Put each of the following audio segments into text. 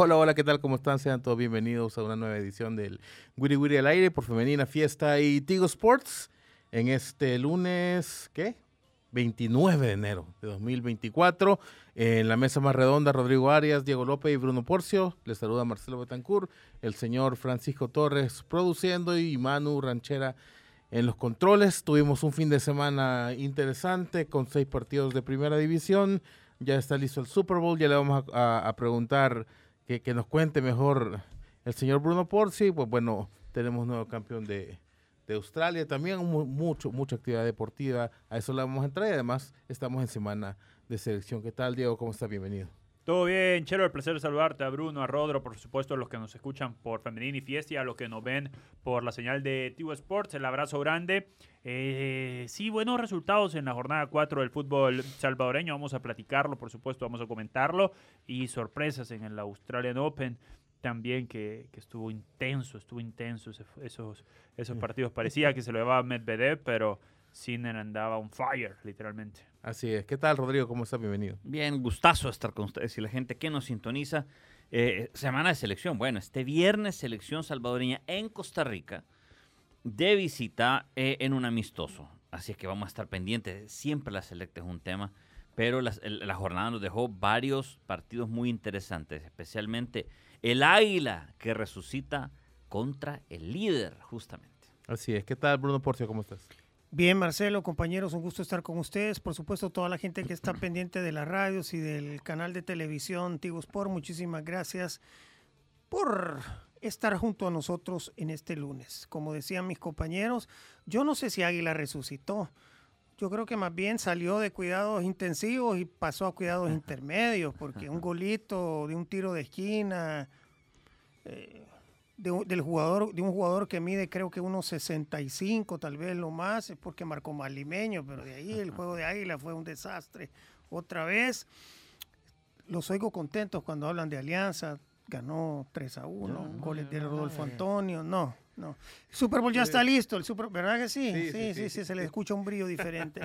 Hola, hola, ¿qué tal? ¿Cómo están? Sean todos bienvenidos a una nueva edición del Wiri Wiri al aire por Femenina Fiesta y Tigo Sports en este lunes, ¿qué? 29 de enero de 2024. En la mesa más redonda, Rodrigo Arias, Diego López y Bruno Porcio. Les saluda Marcelo Betancourt, el señor Francisco Torres produciendo y Manu Ranchera en los controles. Tuvimos un fin de semana interesante con seis partidos de primera división. Ya está listo el Super Bowl. Ya le vamos a- a preguntar que, nos cuente mejor el señor Bruno Porci. Pues bueno, tenemos nuevo campeón de, de Australia. También mu- mucho, mucha actividad deportiva. A eso le vamos a entrar y además estamos en semana de selección. ¿Qué tal, Diego? ¿Cómo estás? Bienvenido. Todo bien, Chelo, el placer de saludarte a Bruno, a Rodro, por supuesto, a los que nos escuchan por Femenini Fiesta y a los que nos ven por la señal de Tigo Sports. El abrazo grande. Eh, sí, buenos resultados en la jornada 4 del fútbol salvadoreño. Vamos a platicarlo, por supuesto, vamos a comentarlo. Y sorpresas en el Australian Open también, que, que estuvo intenso, estuvo intenso ese- esos, esos partidos. Parecía que se lo llevaba Medvedev, pero Sinner andaba on fire, literalmente. Así es. ¿Qué tal, Rodrigo? ¿Cómo estás? Bienvenido. Bien, gustazo estar con ustedes y la gente que nos sintoniza. Eh, semana de selección. Bueno, este viernes selección salvadoreña en Costa Rica de visita eh, en un amistoso. Así es que vamos a estar pendientes. Siempre la selecta es un tema, pero el- la jornada nos dejó varios partidos muy interesantes, especialmente el Águila que resucita contra el líder, justamente. Así es. ¿Qué tal, Bruno Porcio? ¿Cómo estás? Bien, Marcelo, compañeros, un gusto estar con ustedes. Por supuesto, toda la gente que está pendiente de las radios y del canal de televisión Tigo Sport, muchísimas gracias por estar junto a nosotros en este lunes. Como decían mis compañeros, yo no sé si Águila resucitó. Yo creo que más bien salió de cuidados intensivos y pasó a cuidados intermedios, porque un golito de un tiro de esquina, eh, de, un- del jugador, de un jugador que mide creo que unos 65, tal vez lo más, es porque marcó más limeño, pero de ahí el juego de Águila fue un desastre. Otra vez, los oigo contentos cuando hablan de Alianza, ganó 3 a 1, goles de Rodolfo Antonio, no, no. El Super Bowl ya está listo, el Super, ¿verdad que sí? Sí, sí, sí, sí, se le escucha un brillo diferente.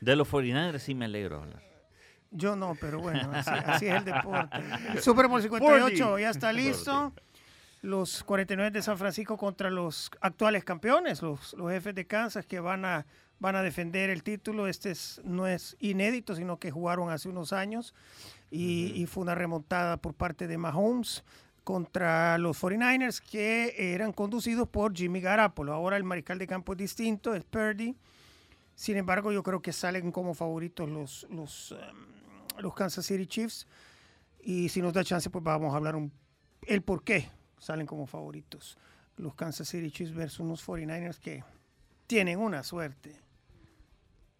De los 49 sí me alegro hablar. Yo no, pero bueno, así, así es el deporte. El Super Bowl 58 ya está listo. Los 49 de San Francisco contra los actuales campeones, los, los jefes de Kansas que van a, van a defender el título. Este es- no es inédito, sino que jugaron hace unos años y, y fue una remontada por parte de Mahomes contra los 49ers que eran conducidos por Jimmy Garapolo. Ahora el mariscal de campo es distinto, es Purdy. Sin embargo, yo creo que salen como favoritos los, los, em, los Kansas City Chiefs. Y si nos da chance, pues vamos a hablar un, el por qué salen como favoritos los Kansas City Chiefs versus unos 49ers que tienen una suerte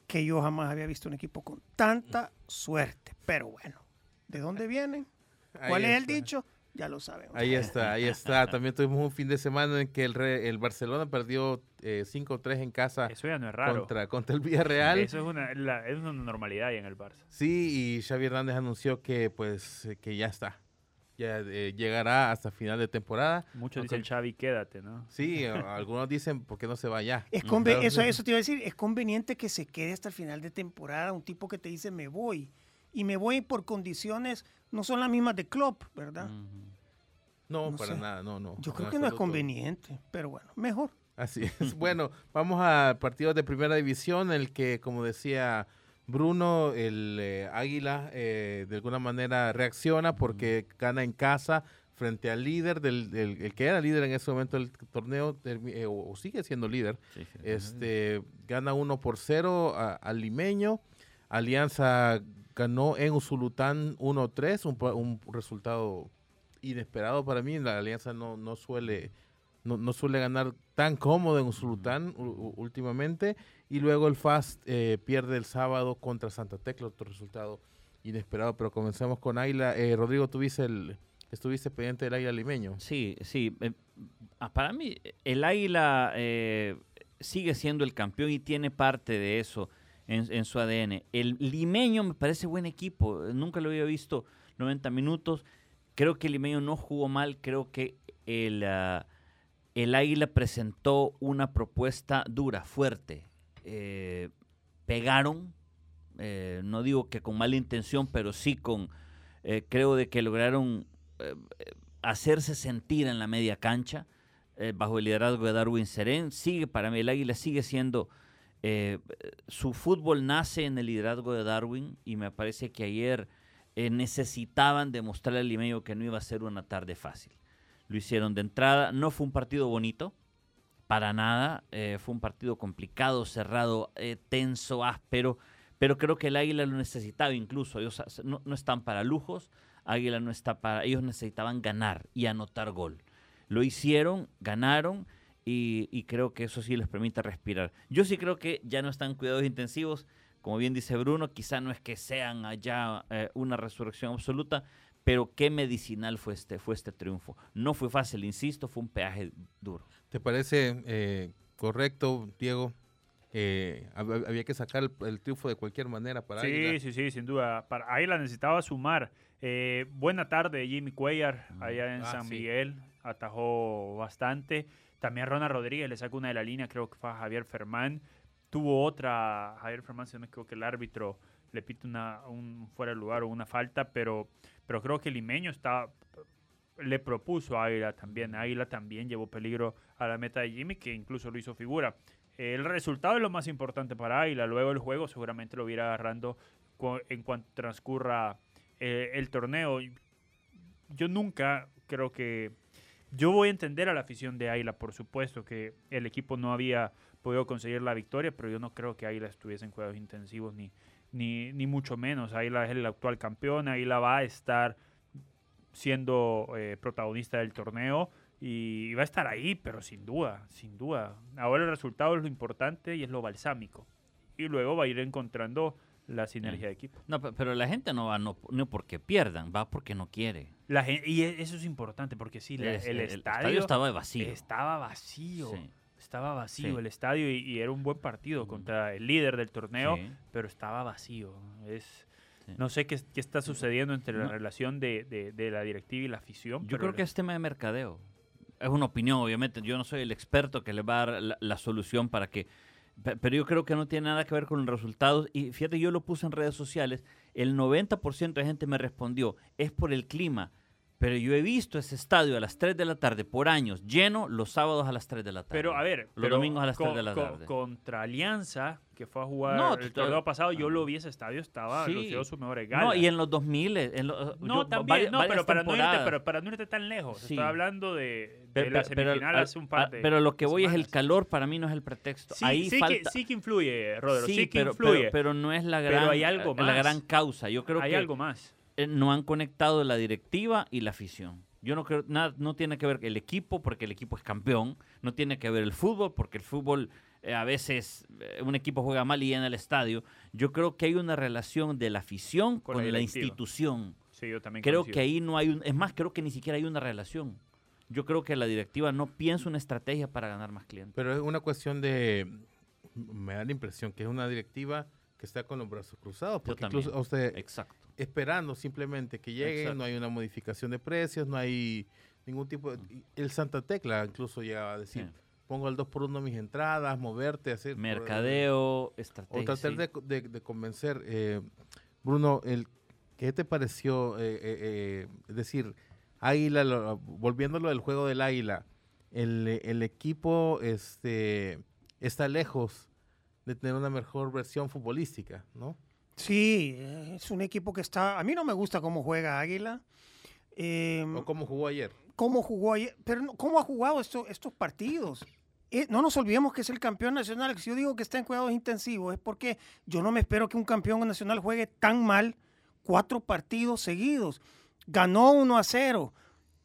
que yo jamás había visto un equipo con tanta suerte. Pero bueno, ¿de dónde vienen? ¿Cuál Ahí es el dicho? Ya lo saben. Ahí está, ahí está. También tuvimos un fin de semana en que el, Re- el Barcelona perdió eh, 5-3 en casa Eso ya no es raro. contra, contra el Villarreal. Eso es una, la- es una normalidad ahí en el Barça. Sí, y Xavi Hernández anunció que pues que ya está. Ya eh, llegará hasta final de temporada. Muchos Aunque- dicen, Xavi, quédate, ¿no? Sí, algunos dicen, ¿por qué no se va ya? Es Claro. eso, eso te iba a decir, es conveniente que se quede hasta el final de temporada un tipo que te dice me voy. Y me voy por condiciones, no son las mismas de Klopp, ¿verdad? No, no para sé. nada, no, no. Yo creo que no es conveniente, pero bueno, mejor. Así es. Bueno, vamos a partidos de primera división, el que, como decía Bruno, el eh, Águila, eh, de alguna manera reacciona porque gana en casa frente al líder, del, del- el que era líder en ese momento del torneo, eh, o, o sigue siendo líder. Sí, sí. Este, gana 1 por 0 a- al limeño. Alianza ganó en Usulután 1-3, un, un resultado inesperado para mí. La Alianza no, no suele no, no suele ganar tan cómodo en Usulután últimamente. Y luego el FAST eh, pierde el sábado contra Santa Tecla, otro resultado inesperado. Pero comenzamos con Águila. Eh, Rodrigo, tuviste el, estuviste pendiente del Águila limeño. Sí, sí. eh, ah, para mí, el Águila eh, sigue siendo el campeón y tiene parte de eso en, en su ADN. El limeño me parece buen equipo. Nunca lo había visto 90 minutos. Creo que el limeño no jugó mal. Creo que el, ah, el Águila presentó una propuesta dura, fuerte. Eh, pegaron. eh, no digo que con mala intención, pero sí con... eh, creo de que lograron hacerse sentir en la media cancha bajo el liderazgo de Darwin Serén. Sigue para mí, el Águila sigue siendo, su fútbol nace en el liderazgo de Darwin y me parece que ayer necesitaban demostrarle al limeño que no iba a ser una tarde fácil. Lo hicieron de entrada, no fue un partido bonito, para nada, eh, fue un partido complicado, cerrado, eh, tenso, áspero, pero creo que el Águila lo necesitaba incluso, ellos no, están para lujos, Águila no está para, ellos necesitaban ganar y anotar gol. Lo hicieron, ganaron y, creo que eso sí les permite respirar. Yo sí creo que ya no están cuidados intensivos, como bien dice Bruno, quizá no es que sean allá eh, una resurrección absoluta, pero qué medicinal fue este, fue este triunfo. No fue fácil, insisto, fue un peaje duro. ¿Te parece eh, correcto, Diego? Eh, hab- había que sacar el, el triunfo de cualquier manera para Águila. Sí, sí, sí, sin duda. Para, ahí la necesitaba sumar. Eh, buena tarde, Jimmy Cuellar, allá en Ah, San sí. Miguel. Atajó bastante. También Rona Rodríguez le sacó una de la línea, creo que fue a Javier Fermán. Tuvo otra, Javier Fermán, si no me equivoco, que el árbitro le pite una, un fuera de lugar o una falta, pero, pero creo que limeño está, le propuso a Águila también. Águila también llevó peligro a la meta de Jimmy, que incluso lo hizo figura. El resultado es lo más importante para Águila. Luego el juego seguramente lo irá agarrando en cuanto transcurra eh, el torneo. Yo nunca creo que... Yo voy a entender a la afición de Águila, por supuesto, que el equipo no había podido conseguir la victoria, pero yo no creo que Águila estuviese en juegos intensivos, ni, ni, ni mucho menos. Águila es el actual campeón, Águila va a estar siendo eh, protagonista del torneo y va a estar ahí, pero sin duda, sin duda. Ahora el resultado es lo importante y es lo balsámico. Y luego va a ir encontrando la sinergia de equipo. No, pe- pero la gente no va no, no porque pierdan, va porque no quiere. La gen- y e- eso es importante porque sí, la- Es- el, el estadio, estaba vacío. estaba vacío. Sí. Estaba vacío Sí. el estadio y, y era un buen partido contra el líder del torneo, Sí. pero estaba vacío. Es, Sí. No sé qué, qué está sucediendo entre la No. relación de, de- de la directiva y la afición. Yo creo el- que es tema de mercadeo. Es una opinión, obviamente. Yo no soy el experto que le va a dar la, la solución para que... pe- Pero yo creo que no tiene nada que ver con los resultados. Y fíjate, yo lo puse en redes sociales. El 90% de gente me respondió, es por el clima. Pero yo he visto ese estadio a las 3 de la tarde por años, lleno los sábados a las 3 de la tarde. Pero a ver, Los pero domingos a las 3 co- de la tarde. contra Alianza, que fue a jugar No, el torneo pasado, yo ah. lo vi ese estadio, estaba Sí. sus mejores galas. No, y en los 2000, en los, No, yo- también, varias- no, pero para, no irte, pero para no irte tan lejos. Sí. Estoy hablando de, de Pero- la pero- pero semifinal al- hace un par de Pero lo que voy es el calor, para mí no es el pretexto. Sí, Ahí sí, falta... que, sí que influye, Rodro, sí, Sí, que pero, influye. pero, pero no es la Pero gran, hay algo la más. gran causa. Yo creo Hay que algo más. Eh, no han conectado la directiva y la afición. Yo no creo, nada, no tiene que ver el equipo, porque el equipo es campeón. No tiene que ver el fútbol, porque el fútbol eh, a veces eh, un equipo juega mal y llena el estadio. Yo creo que hay una relación de la afición Con con, la institución. Sí, yo también Creo coincido. que ahí no hay un, es más, creo que ni siquiera hay una relación. Yo creo que la directiva no piensa una estrategia para ganar más clientes. Pero es una cuestión de, me da la impresión que es una directiva que está con los brazos cruzados, porque también. incluso a usted Exacto. Esperando simplemente que llegue, Exacto. no hay una modificación de precios, no hay ningún tipo de... y El Santa Tecla incluso llegaba a decir, Sí. pongo al 2 por 1 mis entradas, moverte, hacer... Mercadeo, O estrategia. tratar sí. de, de- de convencer. eh, Bruno, el, ¿qué te pareció? eh, eh, eh, es decir, Águila, lo- volviéndolo del juego del Águila, el, el equipo este, está lejos de tener una mejor versión futbolística, ¿no? Sí, eh, es un equipo que está. A mí no me gusta cómo juega Águila. Eh, ¿O cómo jugó ayer? cómo jugó ayer, pero cómo ha jugado esto- estos partidos. Eh, no nos olvidemos que es el campeón nacional. Si yo digo que está en cuidados intensivos es porque yo no me espero que un campeón nacional juegue tan mal cuatro partidos seguidos. Ganó 1 a 0.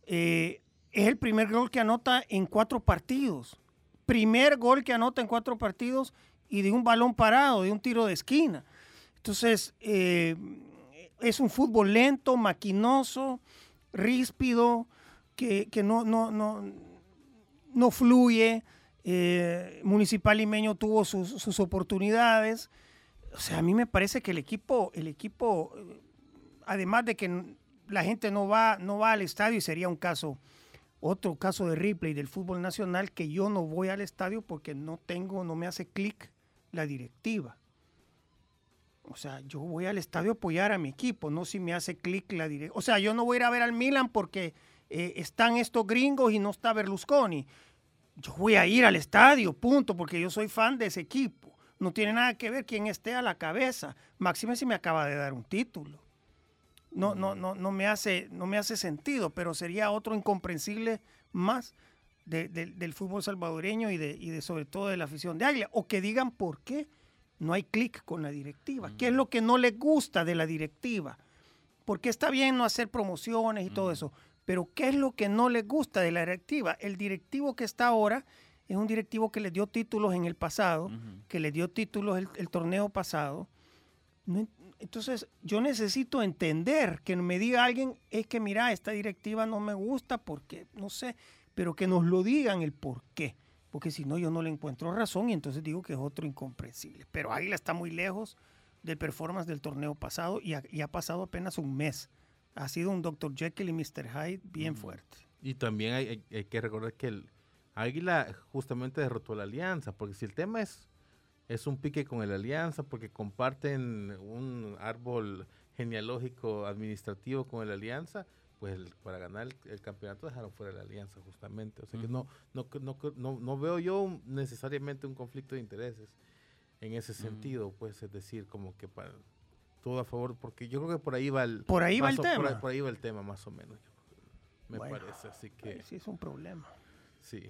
Eh, es el primer gol que anota en cuatro partidos. Primer gol que anota en cuatro partidos y de un balón parado, de un tiro de esquina. Entonces, eh, es un fútbol lento, maquinoso, ríspido, que, no, fluye. Eh, Municipal Limeño tuvo sus, oportunidades. O sea, a mí me parece que el equipo, el equipo, eh, además de que la gente no va, no va al estadio y sería un caso, otro caso de replay del fútbol nacional, que yo no voy al estadio porque no tengo, no me hace clic la directiva. O sea, yo voy al estadio a apoyar a mi equipo, no si me hace clic la directiva. O sea, yo no voy a ir a ver al Milan porque eh, están estos gringos y no está Berlusconi. Yo voy a ir al estadio, punto, porque yo soy fan de ese equipo. No tiene nada que ver quién esté a la cabeza. Máxime si me acaba de dar un título. No, no, no, no, me hace, no me hace sentido, pero sería otro incomprensible más de- de- del fútbol salvadoreño y de, y de sobre todo de la afición de Águila. O que digan por qué no hay clic con la directiva. ¿Qué es lo que no les gusta de la directiva? Porque está bien no hacer promociones y todo eso, pero ¿qué es lo que no les gusta de la directiva? El directivo que está ahora es un directivo que les dio títulos en el pasado, que les dio títulos el, el torneo pasado. No entonces, yo necesito entender que me diga alguien, es que mira, esta directiva no me gusta porque, no sé, pero que nos lo digan el por qué. Porque si no, yo no le encuentro razón y entonces digo que es otro incomprensible. Pero Águila está muy lejos del performance del torneo pasado y ha, y ha pasado apenas un mes. Ha sido un Dr. Jekyll y Mr. Hyde bien fuerte. Y también hay, hay- hay que recordar que el Águila justamente derrotó a la Alianza, porque si el tema es, es un pique con el Alianza, porque comparten un árbol genealógico administrativo con el Alianza, pues el- para ganar el, el campeonato dejaron fuera la Alianza justamente. O sea que no, no, no, no, no veo yo un- necesariamente un conflicto de intereses en ese sentido, pues es decir, como que para todo a favor, porque yo creo que por ahí va el, Por ahí va el o- tema. por ahí va el tema más o menos. Me Bueno. parece, así que... Sí es un problema. Sí.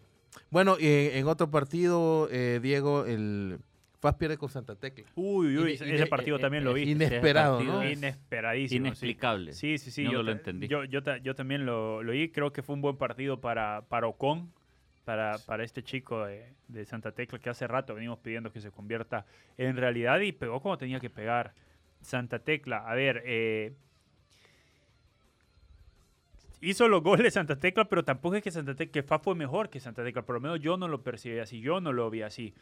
Bueno, y en, en otro partido, eh, Diego, el FAS pierde con Santa Tecla. Uy, uy, Ine- ese ine- partido eh, también lo eh, vi. Inesperado, partido ¿no? es Inesperadísimo. Inexplicable. Sí, sí, sí. Yo lo entendí. Yo, yo, ta- yo también lo, lo vi. Creo que fue un buen partido para, para Ocon, para, para este chico de, de Santa Tecla que hace rato venimos pidiendo que se convierta en realidad y pegó como tenía que pegar Santa Tecla. A ver, eh, hizo los goles Santa Tecla, pero tampoco es que Santa Tecla, que FA fue mejor que Santa Tecla. Por lo menos yo no lo percibí así, yo no lo vi así.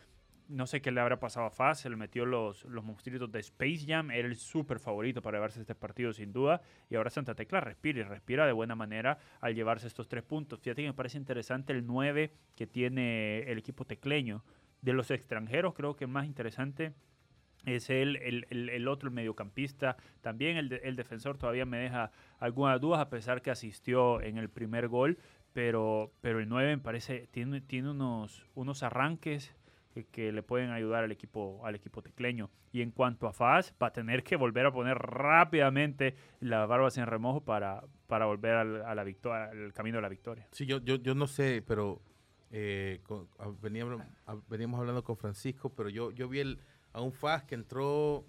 No sé qué le habrá pasado a Faz, se le metió los, los monstruitos de Space Jam, era el súper favorito para llevarse este partido sin duda, y ahora Santa Tecla respira y respira de buena manera al llevarse estos tres puntos. Fíjate que me parece interesante el 9 que tiene el equipo tecleño. De los extranjeros creo que más interesante es el, el, el otro, el mediocampista. También el, el defensor todavía me deja algunas dudas, a pesar que asistió en el primer gol. Pero, pero el 9 me parece, tiene, tiene unos, unos arranques que, que le pueden ayudar al equipo, al equipo tecleño. Y en cuanto a Faz, va a tener que volver a poner rápidamente las barbas en remojo para, para volver al, a la victoria, al camino de la victoria. Sí, yo, yo, yo no sé, pero eh, con- veníamos, veníamos hablando con Francisco, pero yo, yo vi el, a un FAS que entró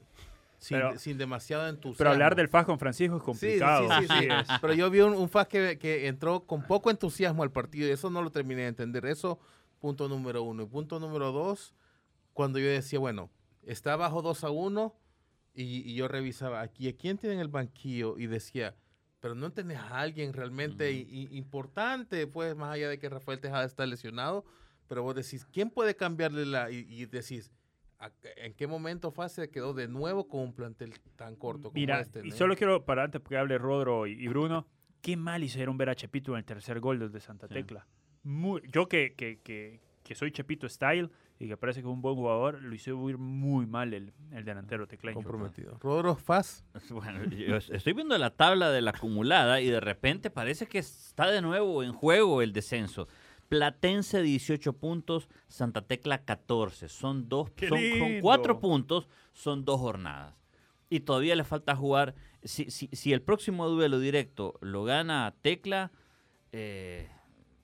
sin, Pero- sin demasiado entusiasmo. Pero hablar del Faz con Francisco es Sí, complicado. sí, sí, sí. Pero yo vi un, un FAS que, que entró con poco entusiasmo al partido y eso no lo terminé de entender. Eso, punto número uno. Y punto número dos, cuando yo decía, bueno, está abajo 2 a 1 y, y yo revisaba aquí, ¿a quién tiene en el banquillo? Y decía, pero no tenés a alguien realmente i- i- importante, pues más allá de que Rafael Tejada está lesionado, pero vos decís, ¿quién puede cambiarle la? Y, y decís, ¿a- ¿en qué momento FAS se quedó de nuevo con un plantel tan corto como Mira, este? y solo quiero, para antes que hable Rodro y, y Bruno, qué mal hicieron ver a Chepito en el tercer gol desde Santa Sí. Muy- yo que, que, que, que soy Chepito Style y que parece que es un buen jugador, lo hizo ir muy mal el, el delantero tecleño. comprometido. Rodro FAS. Bueno, yo es- estoy viendo la tabla de la acumulada y de repente parece que está de nuevo en juego el descenso. Platense 18 puntos, Santa Tecla 14. Son dos, ¡Qué son, cuatro puntos, son dos jornadas. y todavía le falta jugar. Si, si, si el próximo duelo directo lo gana Tecla, eh,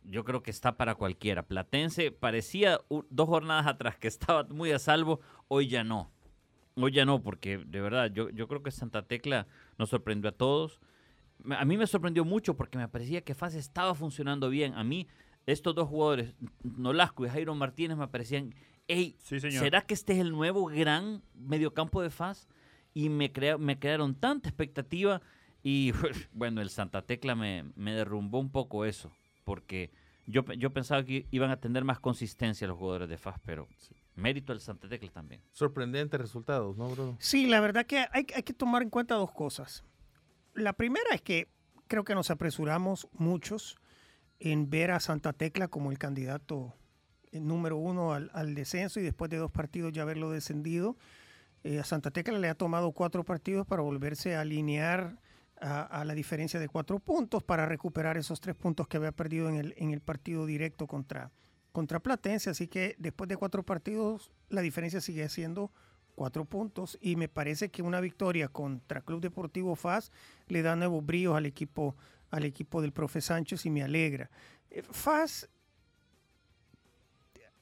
yo creo que está para cualquiera. Platense parecía dos jornadas atrás que estaba muy a salvo, hoy ya no. Hoy ya no, porque de verdad, yo, yo creo que Santa Tecla nos sorprendió a todos. A mí me sorprendió mucho porque me parecía que FAS estaba funcionando bien. A mí, estos dos jugadores, Nolasco y Jairo Martínez, me parecían, hey, Sí. ¿será que este es el nuevo gran mediocampo de FAS? Y me, crea- me crearon tanta expectativa y bueno, el Santa Tecla me, me derrumbó un poco eso, porque yo, pe- yo pensaba que iban a tener más consistencia los jugadores de FAS, pero mérito al Santa Tecla también. Sorprendentes resultados, ¿no, Bruno? Sí, la verdad que hay, hay que tomar en cuenta dos cosas. La primera es que creo que nos apresuramos muchos en ver a Santa Tecla como el candidato eh, número uno al, al descenso y después de dos partidos ya haberlo descendido. Eh, a Santa Tecla le ha tomado cuatro partidos para volverse a alinear a, la diferencia de cuatro puntos para recuperar esos tres puntos que había perdido en el, en el partido directo contra, contra Platense. Así que después de cuatro partidos la diferencia sigue siendo cuatro puntos y me parece que una victoria contra Club Deportivo FAS le da nuevos bríos al equipo, al equipo del profe Sánchez y me alegra. Eh, FAS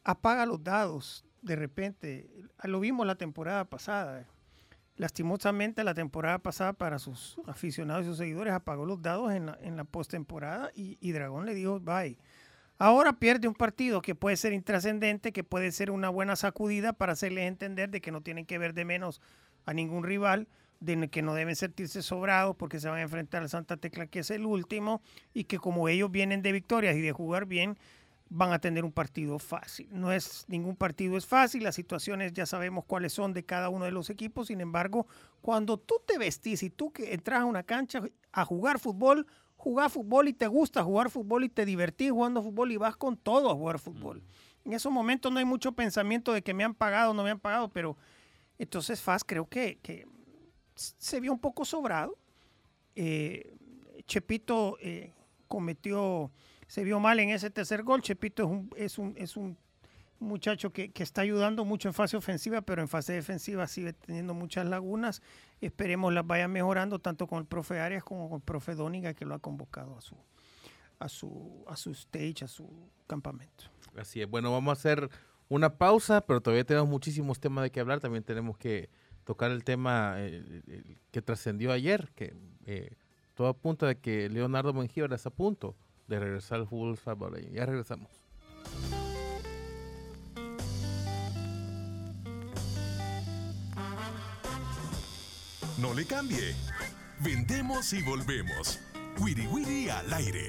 apaga los dados de repente. Lo vimos la temporada pasada. Lastimosamente la temporada pasada para sus aficionados y sus seguidores apagó los dados en la, en la postemporada y, y Dragón le dijo bye. Ahora pierde un partido que puede ser intrascendente, que puede ser una buena sacudida para hacerles entender de que no tienen que ver de menos a ningún rival, de que no deben sentirse sobrados porque se van a enfrentar al Santa Tecla, que es el último, y que como ellos vienen de victorias y de jugar bien, van a tener un partido fácil. No es ningún partido es fácil, las situaciones ya sabemos cuáles son de cada uno de los equipos, sin embargo, cuando tú te vestís y tú que entras a una cancha a jugar fútbol, jugar fútbol y te gusta jugar fútbol y te divertís jugando fútbol y vas con todo a jugar fútbol. En esos momentos no hay mucho pensamiento de que me han pagado o no me han pagado, pero entonces FAS creo que, que se vio un poco sobrado. Eh, Chepito eh, cometió, se vio mal en ese tercer gol. Chepito es un, es un, es un muchacho que, que está ayudando mucho en fase ofensiva, pero en fase defensiva sigue teniendo muchas lagunas. Esperemos las vaya mejorando tanto con el profe Arias como con el profe Dóniga, que lo ha convocado a su, a su, a su stage, a su campamento. Así es. Bueno, vamos a hacer una pausa, pero todavía tenemos muchísimos temas de que hablar. También tenemos que tocar el tema eh, que trascendió ayer, que eh, todo apunta de que Leonardo Mengíbar está a punto de regresar al fútbol salvadoreño. Ya regresamos. No le cambie. Vendemos y volvemos. Wiri Wiri al aire.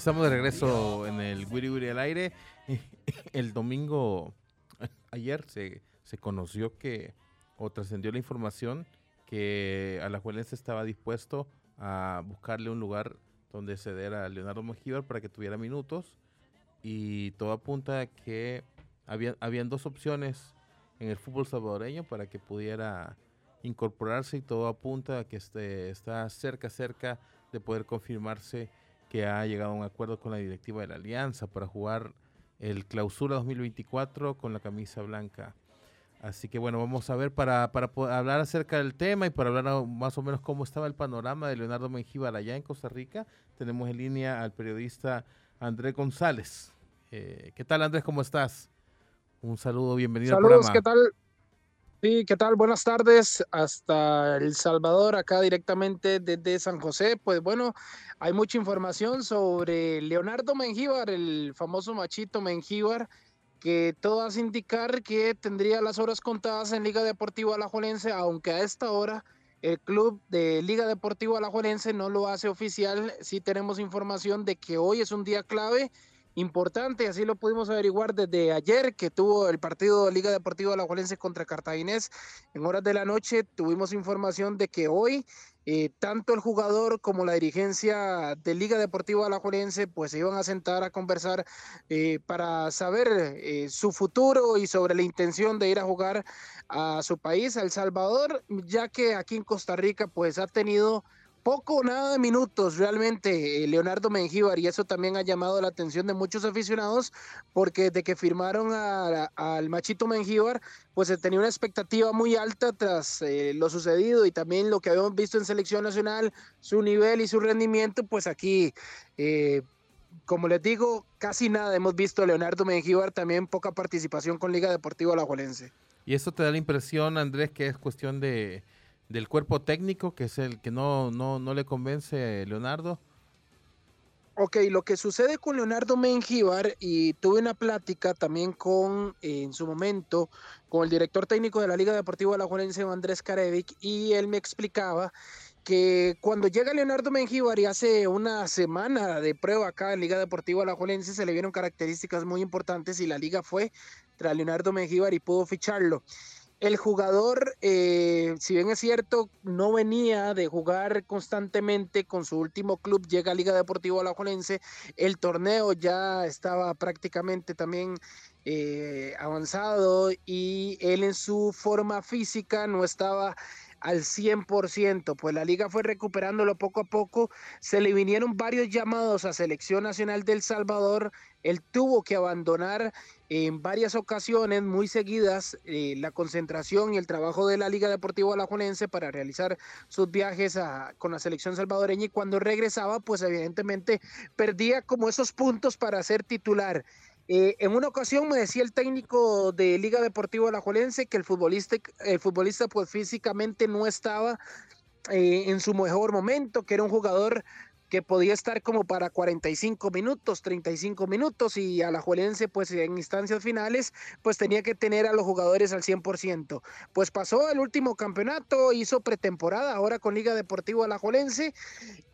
Estamos de regreso en el Wiri Wiri al aire. El domingo, ayer, se, se conoció que, o trascendió la información que Alajuelense estaba dispuesto a buscarle un lugar donde ceder a Leonardo Mengíbar para que tuviera minutos. Y todo apunta a que había, habían dos opciones en el fútbol salvadoreño para que pudiera incorporarse y todo apunta a que este, está cerca, cerca de poder confirmarse que ha llegado a un acuerdo con la directiva de la Alianza para jugar el Clausura 2024 con la camisa blanca. Así que bueno, vamos a ver para, para hablar acerca del tema y para hablar más o menos cómo estaba el panorama de Leonardo Mengíbar allá en Costa Rica. Tenemos en línea al periodista Andrés González. Eh, ¿Qué tal Andrés? ¿Cómo estás? Un saludo, bienvenido Saludos, al ¿qué programa. tal? Sí, ¿qué tal? Buenas tardes. Hasta El Salvador, acá directamente desde San José. Pues bueno, hay mucha información sobre Leonardo Mengíbar, el famoso machito Mengíbar, que todo hace indicar que tendría las horas contadas en Liga Deportiva Alajuelense, aunque a esta hora el club de Liga Deportiva Alajuelense no lo hace oficial. Sí tenemos información de que hoy es un día clave importante, así lo pudimos averiguar desde ayer que tuvo el partido de Liga Deportiva Alajuelense contra Cartaginés. En horas de la noche, tuvimos información de que hoy eh, tanto el jugador como la dirigencia de Liga Deportiva Alajuelense pues se iban a sentar a conversar eh, para saber eh, su futuro y sobre la intención de ir a jugar a su país, a El Salvador, ya que aquí en Costa Rica pues ha tenido poco o nada de minutos realmente eh, Leonardo Mengíbar y eso también ha llamado la atención de muchos aficionados porque desde que firmaron al Machito Mengíbar pues se tenía una expectativa muy alta tras eh, lo sucedido y también lo que habíamos visto en selección nacional, su nivel y su rendimiento, pues aquí, eh, como les digo, casi nada hemos visto a Leonardo Mengíbar, también poca participación con Liga Deportiva Alajuelense. Y eso te da la impresión, Andrés, que es cuestión de del cuerpo técnico, que es el que no, no, no le convence Leonardo. Ok, lo que sucede con Leonardo Mengíbar, y tuve una plática también con, eh, en su momento, con el director técnico de la Liga Deportiva Alajuelense, Andrés Carevic, y él me explicaba que cuando llega Leonardo Mengíbar y hace una semana de prueba acá en Liga Deportiva Alajuelense, se le vieron características muy importantes y la liga fue tras Leonardo Mengíbar y pudo ficharlo. El jugador, eh, si bien es cierto, no venía de jugar constantemente con su último club, llega a Liga Deportiva Alajuelense, el torneo ya estaba prácticamente también eh, avanzado y él en su forma física no estaba al 100%, pues la liga fue recuperándolo poco a poco, se le vinieron varios llamados a Selección Nacional del Salvador, él tuvo que abandonar en varias ocasiones muy seguidas eh, la concentración y el trabajo de la Liga Deportiva Alajuelense para realizar sus viajes a- con la selección salvadoreña y cuando regresaba pues evidentemente perdía como esos puntos para ser titular. Eh, en una ocasión me decía el técnico de Liga Deportiva Alajuelense que el futbolista, el futbolista pues físicamente no estaba eh, en su mejor momento, que era un jugador que podía estar como para 45 minutos, 35 minutos y Alajuelense pues en instancias finales pues tenía que tener a los jugadores al 100%. Pues pasó el último campeonato, hizo pretemporada ahora con Liga Deportiva Alajuelense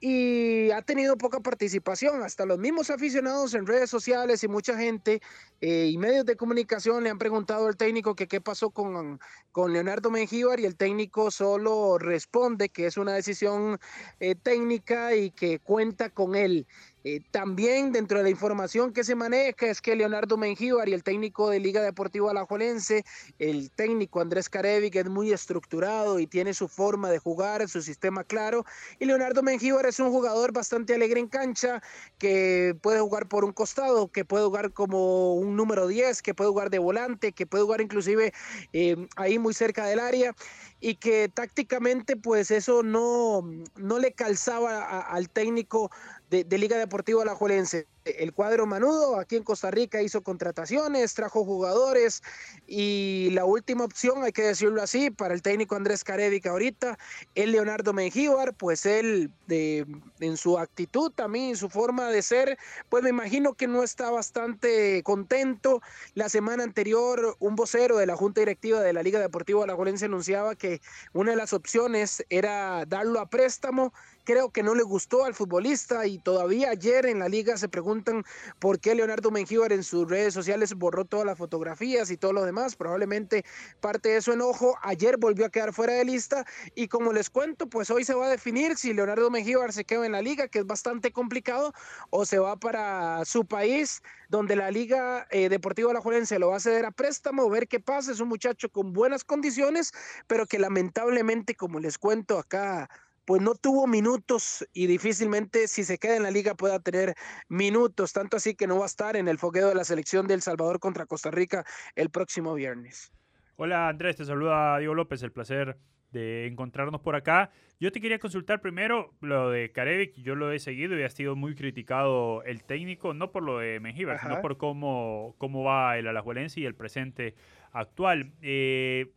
y ha tenido poca participación. Hasta los mismos aficionados en redes sociales y mucha gente eh, y medios de comunicación le han preguntado al técnico que qué pasó con, con Leonardo Mengíbar y el técnico solo responde que es una decisión eh, técnica y que cuenta con él. Eh, también dentro de la información que se maneja es que Leonardo Mengíbar y el técnico de Liga Deportiva Alajuelense, el técnico Andrés Carevic es muy estructurado y tiene su forma de jugar, su sistema claro. Y Leonardo Mengíbar es un jugador bastante alegre en cancha, que puede jugar por un costado, que puede jugar como un número 10, que puede jugar de volante, que puede jugar inclusive eh, ahí muy cerca del área y que tácticamente pues eso no, no le calzaba al técnico de, de Liga Deportiva Alajuelense. El cuadro Manudo aquí en Costa Rica hizo contrataciones, trajo jugadores y la última opción, hay que decirlo así, para el técnico Andrés Carevic ahorita, el Leonardo Mengíbar, pues él en su actitud también, en su forma de ser, pues me imagino que no está bastante contento. La semana anterior, un vocero de la Junta Directiva de la Liga Deportiva Alajuelense anunciaba que una de las opciones era darlo a préstamo. Creo que no le gustó al futbolista y todavía ayer en la liga se preguntan por qué Leonardo Mengíbar en sus redes sociales borró todas las fotografías y todo lo demás. Probablemente parte de su enojo. Ayer volvió a quedar fuera de lista y como les cuento, pues hoy se va a definir si Leonardo Mengíbar se queda en la liga, que es bastante complicado, o se va para su país, donde la Liga eh, Deportiva Alajuelense lo va a ceder a préstamo, ver qué pasa. Es un muchacho con buenas condiciones, pero que lamentablemente, como les cuento acá, pues no tuvo minutos y difícilmente si se queda en la liga pueda tener minutos, tanto así que no va a estar en el fogueo de la selección de El Salvador contra Costa Rica el próximo viernes. Hola Andrés, te saluda Diego López, el placer de encontrarnos por acá. Yo te quería consultar primero lo de Carevic, yo lo he seguido y ha sido muy criticado el técnico, no por lo de Mengíbar, sino por cómo, cómo va el Alajuelense y el presente actual. Eh,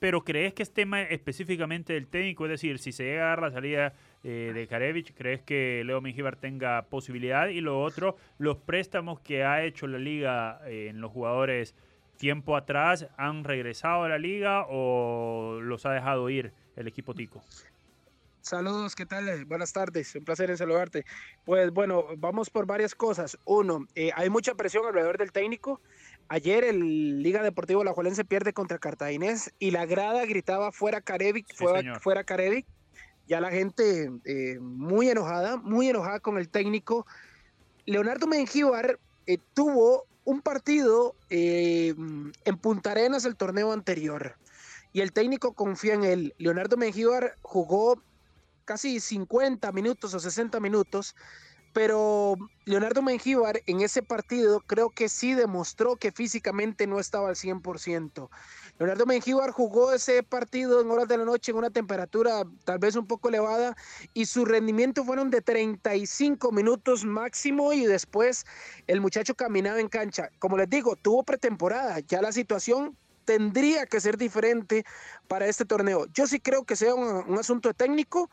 pero ¿crees que es tema específicamente del técnico? Es decir, si se llega a dar la salida eh, de Karevich, ¿crees que Leo Mengíbar tenga posibilidad? Y lo otro, los préstamos que ha hecho la liga eh, en los jugadores tiempo atrás, ¿han regresado a la liga o los ha dejado ir el equipo Tico? Saludos, ¿qué tal? Buenas tardes, un placer en saludarte. Pues bueno, vamos por varias cosas. Uno, eh, hay mucha presión alrededor del técnico. Ayer el Liga Deportivo Alajuelense pierde contra Cartaginés y la grada gritaba fuera Carevic, Sí, fuera, señor. fuera Carevic. Ya la gente eh, muy enojada, muy enojada con el técnico. Leonardo Mengíbar eh, tuvo un partido eh, en Punta Arenas el torneo anterior y el técnico confía en él. Leonardo Mengíbar jugó casi 50 minutos o 60 minutos, pero Leonardo Mengíbar en ese partido creo que sí demostró que físicamente no estaba al 100%. Leonardo Mengíbar jugó ese partido en horas de la noche en una temperatura tal vez un poco elevada y su rendimiento fueron de 35 minutos máximo y después el muchacho caminaba en cancha. Como les digo, tuvo pretemporada, ya la situación tendría que ser diferente para este torneo. Yo sí creo que sea un, un asunto técnico.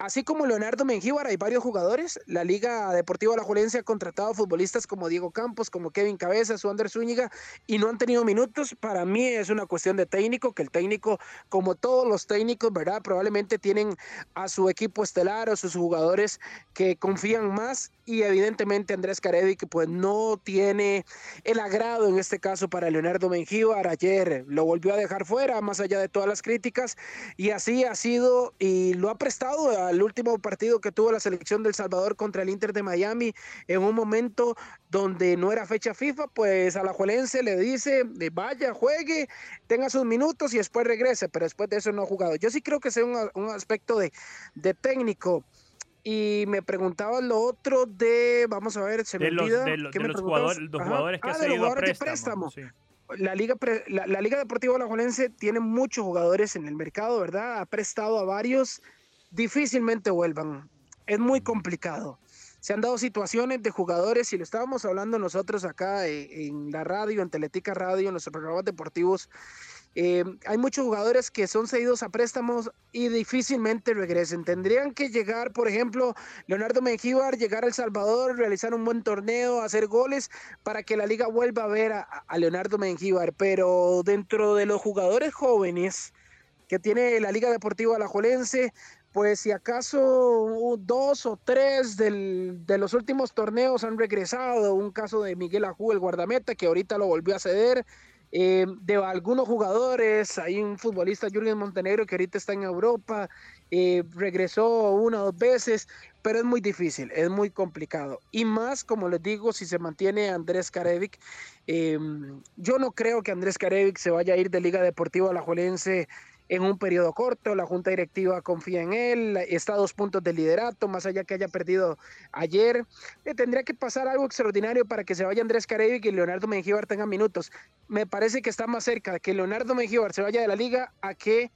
Así como Leonardo Mengíbar, hay varios jugadores. La Liga Deportiva Alajuelense ha contratado futbolistas como Diego Campos, como Kevin Cabezas, Wander Zúñiga, y no han tenido minutos. Para mí es una cuestión de técnico, que el técnico, como todos los técnicos, ¿verdad? Probablemente tienen a su equipo estelar o sus jugadores que confían más y evidentemente Andrés Caredi que pues no tiene el agrado en este caso para Leonardo Mengíbar. Ayer lo volvió a dejar fuera, más allá de todas las críticas, y así ha sido y lo ha prestado al último partido que tuvo la selección del Salvador contra el Inter de Miami en un momento donde no era fecha FIFA, pues a la Juelense le dice, eh, vaya, juegue, tenga sus minutos y después regrese, pero después de eso no ha jugado. Yo sí creo que sea un, un aspecto de, de técnico. Y me preguntaba lo otro de, vamos a ver, se me De los, olvida. de lo- ¿qué de me los jugadores, los jugadores que Ah, ha seguido a de préstamo. sí. La Liga, la, la Liga Deportiva Alajuelense tiene muchos jugadores en el mercado, ¿verdad? Ha prestado a varios, difícilmente vuelvan. Es muy complicado. Se han dado situaciones de jugadores, y lo estábamos hablando nosotros acá eh, en la radio, en Teletica Radio, en nuestros programas deportivos. Eh, hay muchos jugadores que son cedidos a préstamos y difícilmente regresen. Tendrían que llegar, por ejemplo, Leonardo Mengíbar, llegar a El Salvador, realizar un buen torneo, hacer goles para que la liga vuelva a ver a, Leonardo Mengíbar. Pero dentro de los jugadores jóvenes que tiene la Liga Deportiva Alajuelense, pues si acaso dos o tres de los últimos torneos han regresado, un caso de Miguel Ajú, el guardameta, que ahorita lo volvió a ceder, eh, de algunos jugadores, hay un futbolista, Jürgen Montenegro, que ahorita está en Europa, eh, regresó una o dos veces, pero es muy difícil, es muy complicado. Y más, como les digo, si se mantiene Andrés Karevic, eh, yo no creo que Andrés Karevic se vaya a ir de Liga Deportiva Alajuelense en un periodo corto, la junta directiva confía en él, está a dos puntos de liderato, más allá que haya perdido ayer. Le tendría que pasar algo extraordinario para que se vaya Andrés Carevic y Leonardo Mengíbar tengan minutos. Me parece que está más cerca que Leonardo Mengíbar se vaya de la liga a que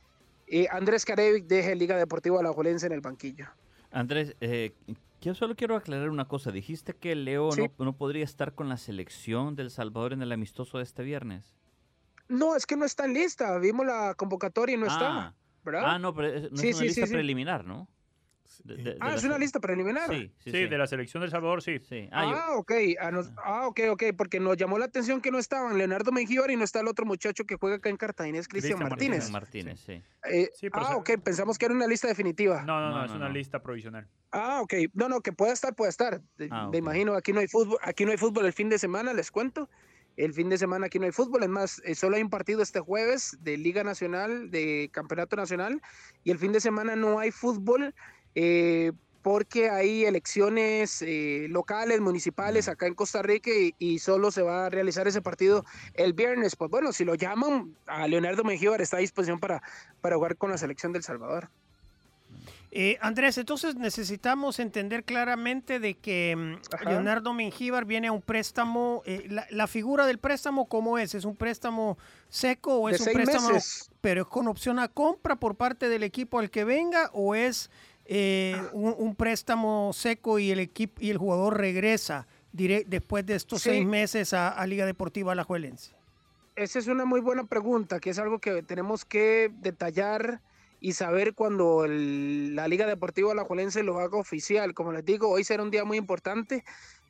eh, Andrés Carevic deje Liga Deportiva Alajuelense en el banquillo. Andrés, eh, yo solo quiero aclarar una cosa. Dijiste que Leo Sí. no, no podría estar con la selección del Salvador en el amistoso de este viernes. No, es que no está en lista. Vimos la convocatoria y no ah, está, ¿verdad? ah, no, pero es, no Sí, es una sí, lista sí, preliminar, ¿no? De- de- de ah, es una lista preliminar. Sí, sí, Sí, de la selección del Salvador, sí. sí. Ah, yo- Ah, ok. Ah, nos- ah, ok, ok. Porque nos llamó la atención que no estaban Leonardo Mengíbar y no está el otro muchacho que juega acá en Cartagena, es Cristian Cristian Martínez. Martínez, sí. Eh, Sí, pero ah, ok. Pensamos que era una lista definitiva. No, no, no, No, es no, una no. lista provisional. Ah, ok. No, no, que pueda estar, puede estar. De- Ah, Me imagino, aquí no hay fútbol, aquí no hay fútbol el fin de semana, les cuento. El fin de semana aquí no hay fútbol, es más, eh, solo hay un partido este jueves de Liga Nacional, de Campeonato Nacional, y el fin de semana no hay fútbol eh, porque hay elecciones eh, locales, municipales acá en Costa Rica y, y solo se va a realizar ese partido el viernes. Pues bueno, si lo llaman, a Leonardo Mengíbar está a disposición para, para jugar con la selección del Salvador. Eh, Andrés, entonces necesitamos entender claramente de que mm, Ajá. Leonardo Mengíbar viene a un préstamo. eh, la, la figura del préstamo, ¿cómo es? ¿Es un préstamo seco o De es un préstamo, meses. pero es con opción a compra por parte del equipo al que venga o es eh, Ah. un, un préstamo seco y el equipo y el jugador regresa después de estos Sí. seis meses a, a Liga Deportiva Alajuelense? Esa es una muy buena pregunta, que es algo que tenemos que detallar y saber cuando la Liga Deportiva Alajuelense lo haga oficial. Como les digo, hoy será un día muy importante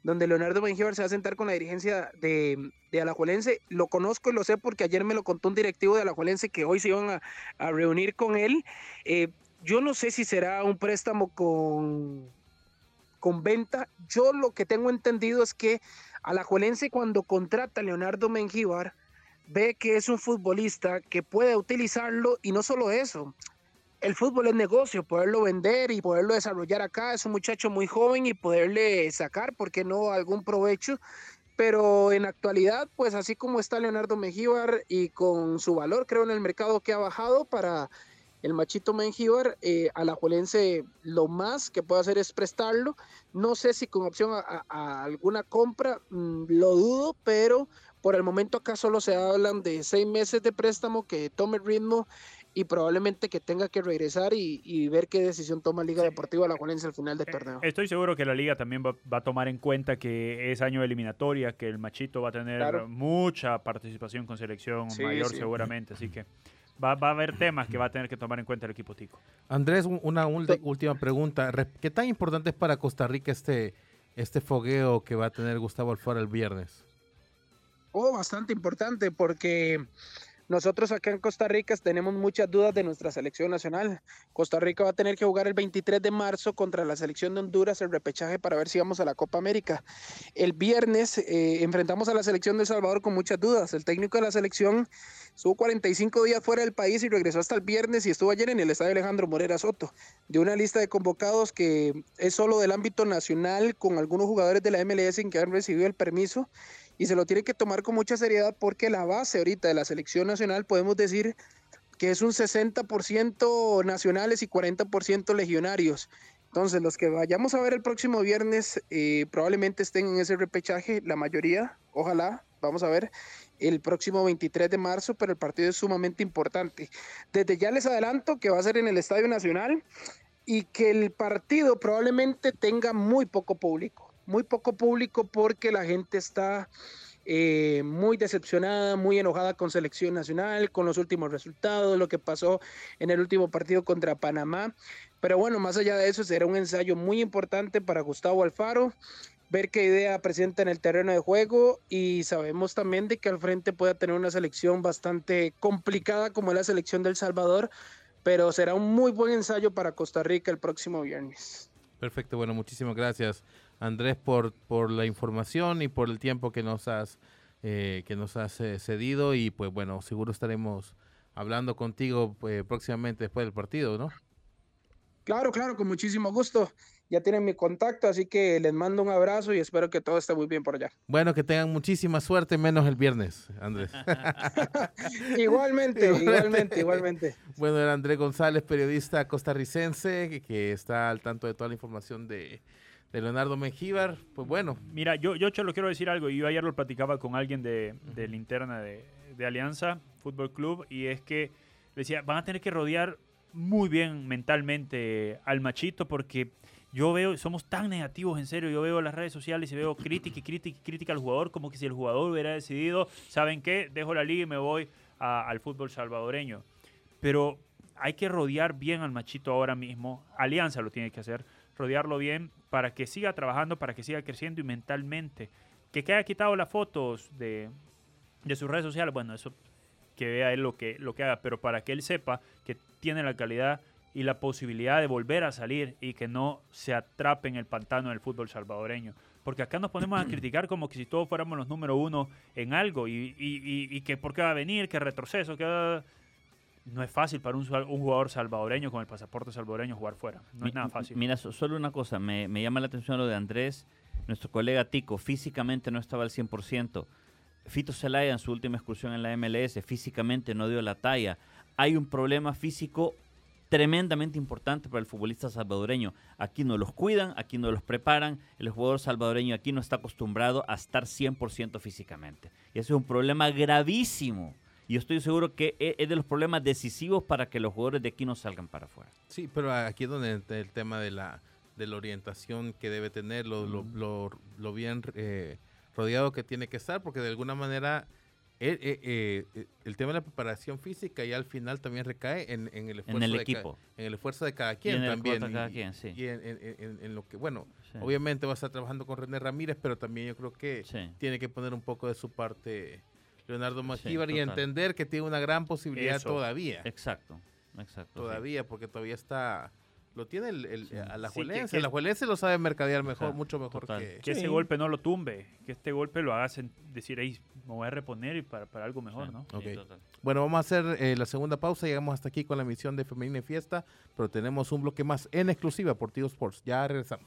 donde Leonardo Mengíbar se va a sentar con la dirigencia de, de Alajuelense. Lo conozco y lo sé porque ayer me lo contó un directivo de Alajuelense que hoy se iban a, a reunir con él. Eh, yo no sé si será un préstamo con, con venta. Yo lo que tengo entendido es que Alajuelense cuando contrata a Leonardo Mengíbar, ve que es un futbolista que puede utilizarlo y no solo eso. El fútbol es negocio, poderlo vender y poderlo desarrollar acá. Es un muchacho muy joven y poderle sacar, ¿por qué no?, algún provecho. Pero en actualidad, pues así como está Leonardo Mengíbar y con su valor, creo en el mercado que ha bajado para el machito Mengíbar, eh, a lo más que puede hacer es prestarlo. No sé si con opción a alguna compra, mm, lo dudo, pero por el momento acá solo se hablan de seis meses de préstamo que tome ritmo y probablemente que tenga que regresar y, y ver qué decisión toma Liga Deportiva La Juelense al final del torneo. Estoy seguro que la liga también va, va a tomar en cuenta que es año de eliminatoria, que el machito va a tener Claro. mucha participación con selección Sí, mayor sí. seguramente, así que va, va a haber temas que va a tener que tomar en cuenta el equipo tico. Andrés, un- una ulti- última pregunta. Re- ¿Qué tan importante es para Costa Rica este, este fogueo que va a tener Gustavo Alfaro el viernes? Oh, bastante importante porque nosotros acá en Costa Rica tenemos muchas dudas de nuestra selección nacional. Costa Rica va a tener que jugar el 23 de marzo contra la selección de Honduras el repechaje para ver si vamos a la Copa América. El viernes eh, enfrentamos a la selección de El Salvador con muchas dudas. El técnico de la selección estuvo 45 días fuera del país y regresó hasta el viernes y estuvo ayer en el estadio Alejandro Morera Soto. De una lista de convocados que es solo del ámbito nacional con algunos jugadores de la MLS en que han recibido el permiso y se lo tiene que tomar con mucha seriedad porque la base ahorita de la selección nacional podemos decir que es un 60% nacionales y 40% legionarios. Entonces, los que vayamos a ver el próximo viernes eh, probablemente estén en ese repechaje, la mayoría, ojalá, vamos a ver, el próximo 23 de marzo, pero el partido es sumamente importante. Desde ya les adelanto que va a ser en el Estadio Nacional y que el partido probablemente tenga muy poco público, muy poco público porque la gente está eh, muy decepcionada, muy enojada con selección nacional, con los últimos resultados, lo que pasó en el último partido contra Panamá. Pero bueno, más allá de eso, será un ensayo muy importante para Gustavo Alfaro, ver qué idea presenta en el terreno de juego y sabemos también de que al frente pueda tener una selección bastante complicada como la selección del Salvador, pero será un muy buen ensayo para Costa Rica el próximo viernes. Perfecto, bueno, muchísimas gracias Andrés por, por la información y por el tiempo que nos has, eh, que nos has eh, cedido y pues bueno, seguro estaremos hablando contigo eh, próximamente después del partido, ¿no? Claro, claro, con muchísimo gusto. Ya tienen mi contacto, así que les mando un abrazo y espero que todo esté muy bien por allá. Bueno, que tengan muchísima suerte, menos el viernes, Andrés. igualmente, Igualmente. igualmente, igualmente. bueno, era Andrés González, periodista costarricense, que, que está al tanto de toda la información de, de Leonardo Mengíbar. Pues bueno, Mira, yo, yo Cholo, quiero decir algo. y Yo ayer lo platicaba con alguien de, de linterna de, de Alianza Fútbol Club y es que decía, van a tener que rodear muy bien mentalmente al machito porque yo veo, somos tan negativos, en serio, yo veo las redes sociales y veo crítica y crítica y crítica al jugador como que si el jugador hubiera decidido, ¿saben qué? Dejo la liga y me voy a- al fútbol salvadoreño. Pero hay que rodear bien al machito ahora mismo. Alianza lo tiene que hacer, rodearlo bien para que siga trabajando, para que siga creciendo y mentalmente. Que, que haya quitado las fotos de, de sus redes sociales, bueno, eso que vea él lo que, lo que haga, pero para que él sepa que tiene la calidad y la posibilidad de volver a salir y que no se atrape en el pantano del fútbol salvadoreño. Porque acá nos ponemos a criticar como que si todos fuéramos los número uno en algo y, y- y- y que por qué va a venir, que retroceso, que va- no es fácil para un, jugador salvadoreño con el pasaporte salvadoreño jugar fuera. No es nada fácil. Mira, so- solo una cosa, me, me llama la atención lo de Andrés, nuestro colega Tico, físicamente no estaba al 100%. Fito Zelaya en su última excursión en la MLS, físicamente no dio la talla. Hay un problema físico tremendamente importante para el futbolista salvadoreño. Aquí no los cuidan, aquí no los preparan. El jugador salvadoreño aquí no está acostumbrado a estar 100% físicamente. Y ese es un problema gravísimo. Y yo estoy seguro que e- es de los problemas decisivos para que los jugadores de aquí no salgan para afuera. sí, pero aquí es donde entra el tema de la, de la orientación que debe tener, lo, lo- lo- lo bien eh, rodeado que tiene que estar, porque de alguna manera eh, eh, eh, eh, el tema de la preparación física y al final también recae en, en el esfuerzo En el de ca- equipo. en el esfuerzo de cada Y quien en el también. esfuerzo de cada y- quien, sí. y en, en- en- en lo que, bueno, Sí. obviamente va a estar trabajando con René Ramírez, pero también yo creo que Sí. tiene que poner un poco de su parte Leonardo Mangíbar y total. entender que tiene una gran posibilidad Eso. todavía. Exacto, exacto. sí. Todavía, porque todavía está. Lo tiene el, el, a la Sí, que- Juelense. que- la Juelense lo sabe mercadear mejor, mucho mejor total. que. Que ese Sí. golpe no lo tumbe, que este golpe lo haga decir, ahí me voy a reponer y para, para algo mejor, Sí, ¿no? sí, Ok. total. Bueno, vamos a hacer eh, la segunda pausa. Llegamos hasta aquí con la emisión de Femenina y Fiesta, pero tenemos un bloque más en exclusiva por Tigo Sports. Ya regresamos.